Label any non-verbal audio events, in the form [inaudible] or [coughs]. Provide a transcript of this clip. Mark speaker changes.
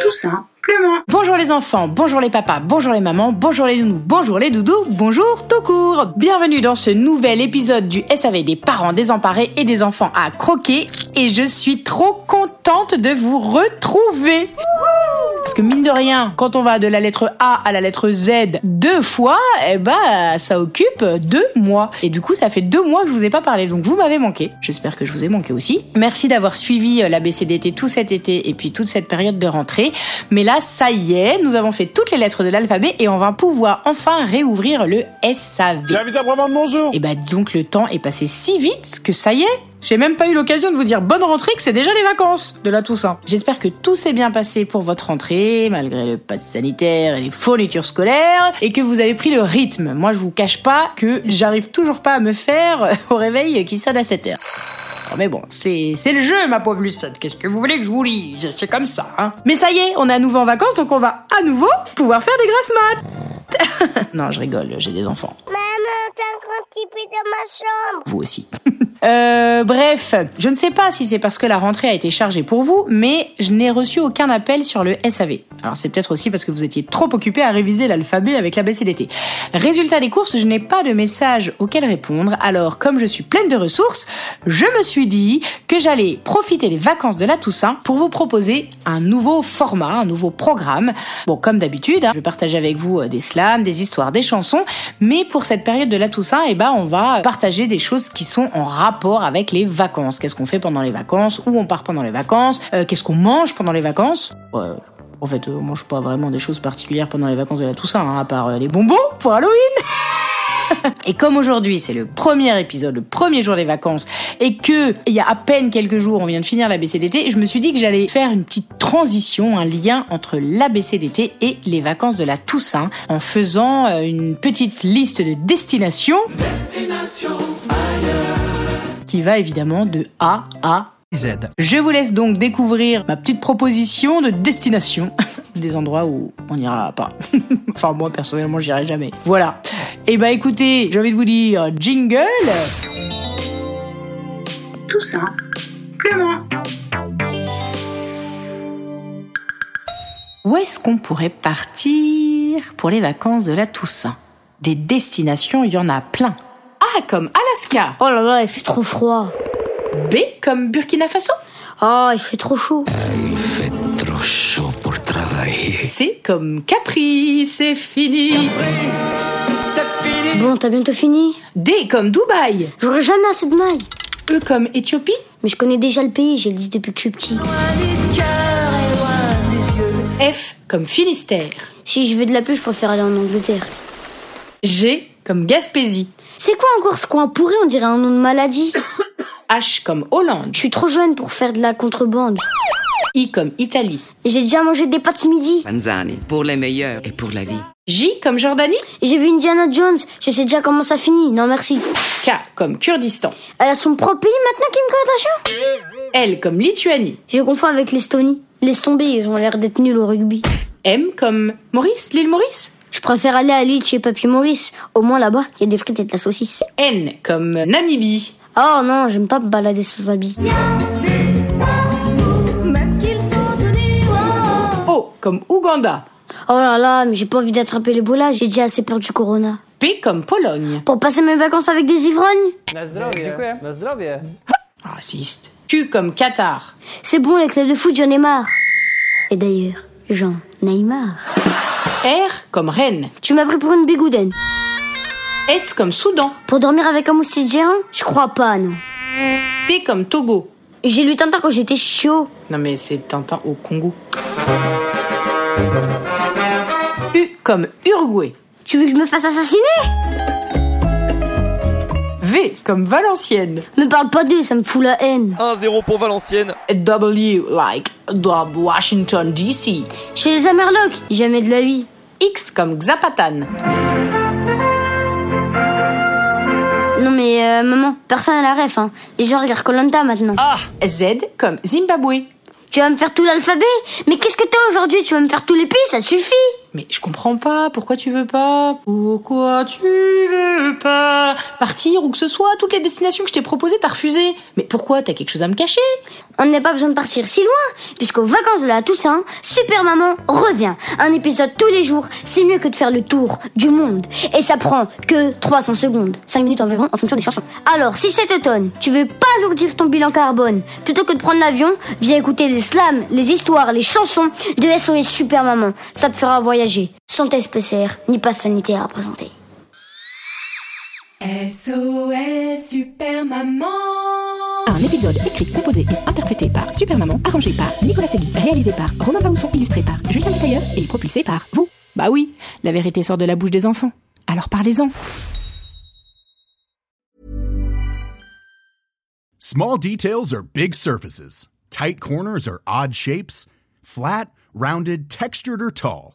Speaker 1: Tout Bonjour les enfants, bonjour les papas, bonjour les mamans, bonjour les nounous, bonjour les doudous, bonjour tout court. Bienvenue dans ce nouvel épisode du SAV des parents désemparés et des enfants à croquer et je suis trop contente de vous retrouver. Parce que mine de rien, quand on va de la lettre A à la lettre Z deux fois, eh ben ça occupe deux mois. Et du coup, ça fait deux mois que je vous ai pas parlé, donc vous m'avez manqué. J'espère que je vous ai manqué aussi. Merci d'avoir suivi la BCDT tout cet été et puis toute cette période de rentrée. Mais là, ça y est, nous avons fait toutes les lettres de l'alphabet et on va pouvoir enfin réouvrir le SAV.
Speaker 2: J'avais vraiment de bonjour.
Speaker 1: Et bah donc le temps est passé si vite que ça y est, j'ai même pas eu l'occasion de vous dire bonne rentrée que c'est déjà les vacances de la Toussaint. J'espère que tout s'est bien passé pour votre rentrée, malgré le pass sanitaire et les fournitures scolaires, et que vous avez pris le rythme. Moi je vous cache pas que j'arrive toujours pas à me faire [laughs] au réveil qui sonne à 7 heures. Oh, Mais bon, c'est c'est le jeu, ma pauvre Lucette. Qu'est-ce que vous voulez que je vous lise? C'est comme ça, hein. Mais ça y est, on est à nouveau en vacances, donc on va à nouveau pouvoir faire des grasses maths. [laughs] non, je rigole, j'ai des enfants.
Speaker 3: Maman, t'as un grand petit peu dans ma chambre.
Speaker 1: vous aussi. Euh, bref, je ne sais pas si c'est parce que la rentrée a été chargée pour vous, mais je n'ai reçu aucun appel sur le SAV. Alors c'est peut-être aussi parce que vous étiez trop occupé à réviser l'alphabet avec la BCDT. Résultat des courses, je n'ai pas de message auquel répondre, alors comme je suis pleine de ressources, je me suis dit que j'allais profiter des vacances de la Toussaint pour vous proposer un nouveau format, un nouveau programme. Bon, comme d'habitude, hein, je vais avec vous euh, des slams, des histoires, des chansons, mais pour cette période de la Toussaint, eh ben, on va partager des choses qui sont en rapport avec les vacances. Qu'est-ce qu'on fait pendant les vacances, où on part pendant les vacances, euh, qu'est-ce qu'on mange pendant les vacances? En fait, euh, on mange pas vraiment des choses particulières pendant les vacances de la Toussaint, hein, à part euh, les bonbons pour Halloween. [laughs] Et comme aujourd'hui c'est le premier épisode, le premier jour des vacances, et que il y a à peine quelques jours on vient de finir la BCDT, je me suis dit que j'allais faire une petite transition, un lien entre la BCDT et les vacances de la Toussaint, en faisant euh, une petite liste de destinations. Qui va évidemment de A à
Speaker 4: Z.
Speaker 1: je vous laisse donc découvrir ma petite proposition de destination. [laughs] Des endroits où on n'ira pas. [laughs] enfin, moi, personnellement, j'irai jamais. Voilà. Et bah écoutez, j'ai envie de vous dire jingle. Tout simplement. Où est-ce qu'on pourrait partir pour les vacances de la Toussaint? Des destinations, il y en a plein. A comme Alaska.
Speaker 5: Oh là là, il fait trop froid.
Speaker 1: B comme Burkina Faso.
Speaker 5: Oh, il fait trop chaud.
Speaker 6: trop chaud pour travailler.
Speaker 1: C comme Capri, c'est fini.
Speaker 5: Bon, t'as bientôt fini
Speaker 1: D comme Dubaï.
Speaker 5: J'aurai jamais assez de mailles.
Speaker 1: E comme Éthiopie.
Speaker 5: Mais je connais déjà le pays, j'ai le dit depuis que je suis petit.
Speaker 1: F comme Finistère.
Speaker 5: Si je veux de la pluie, je préfère aller en Angleterre.
Speaker 1: G comme Gaspésie.
Speaker 5: C'est quoi encore ce coin pourri On dirait un nom de maladie. [coughs]
Speaker 1: H comme Hollande.
Speaker 5: Je suis trop jeune pour faire de la contrebande.
Speaker 1: I comme Italie.
Speaker 5: J'ai déjà mangé des pâtes midi.
Speaker 7: Panzani, pour les meilleurs et pour la vie.
Speaker 1: J comme Jordanie.
Speaker 5: J'ai vu Indiana Jones, je sais déjà comment ça finit. Non merci.
Speaker 1: K comme Kurdistan.
Speaker 5: Elle a son propre pays maintenant, Kim Kardashian
Speaker 1: L comme Lituanie.
Speaker 5: Je confonds avec l'Estonie. Laisse tomber, ils ont l'air d'être nuls au rugby.
Speaker 1: M comme Maurice, l'île Maurice?
Speaker 5: Je préfère aller à l'île chez Papy Maurice. Au moins là-bas, il y a des frites et de la saucisse.
Speaker 1: N comme Namibie.
Speaker 5: Oh non, j'aime pas me balader sans habits.
Speaker 1: O comme Ouganda.
Speaker 5: Oh là là, mais j'ai pas envie d'attraper l'Ebola, j'ai déjà assez peur du corona.
Speaker 1: P comme Pologne.
Speaker 5: Pour passer mes vacances avec des ivrognes
Speaker 1: Raciste. Q comme Qatar.
Speaker 5: C'est bon, les clubs de foot, j'en ai marre. Et d'ailleurs, j'en ai marre.
Speaker 1: R comme Rennes.
Speaker 5: Tu m'as pris pour une bigoudaine.
Speaker 1: S comme Soudan.
Speaker 5: Pour dormir avec un moustique géant? Je crois pas, non.
Speaker 1: T comme Togo.
Speaker 5: J'ai lu Tintin quand j'étais chaud.
Speaker 1: Non mais c'est Tintin au Congo. U comme Uruguay.
Speaker 5: Tu veux que je me fasse assassiner?
Speaker 1: V comme Valenciennes.
Speaker 5: Me parle pas d'eux, ça me fout la haine.
Speaker 2: 1-0 pour Valenciennes.
Speaker 1: W like Washington DC.
Speaker 5: Chez les Amerlocs, jamais de la vie.
Speaker 1: X comme Zapatan.
Speaker 5: Non mais euh, maman, personne à la ref, hein. Les gens regardent Colanta maintenant.
Speaker 1: Ah, Z comme Zimbabwe.
Speaker 5: Tu vas me faire tout l'alphabet? Mais qu'est-ce que t'as aujourd'hui? Tu vas me faire tous les pays, ça suffit
Speaker 1: Mais je comprends pas, pourquoi tu veux pas Pourquoi tu veux pas Partir ou que ce soit, toutes les destinations que je t'ai proposées, t'as refusé. Mais pourquoi T'as quelque chose à me cacher?
Speaker 5: On n'a pas besoin de partir si loin, puisqu'aux vacances de la Toussaint, Super Maman revient. Un épisode tous les jours, c'est mieux que de faire le tour du monde. Et ça prend que 300 secondes, 5 minutes environ en fonction des chansons. Alors, si cet automne, tu veux pas alourdir ton bilan carbone, plutôt que de prendre l'avion, viens écouter les slams, les histoires, les chansons de SOS Super Maman. Ça te fera voyager, sans test PCR, ni passe sanitaire à présenter.
Speaker 4: SOS Super Maman
Speaker 8: Un épisode écrit, composé et interprété par Super Maman, arrangé par Nicolas Segui, réalisé par Romain Bausson, illustré par Julien Tailleur et propulsé par vous. Bah oui, la vérité sort de la bouche des enfants. Alors parlez-en.
Speaker 9: Small details are big surfaces. Tight corners are odd shapes. Flat, rounded, textured, or tall.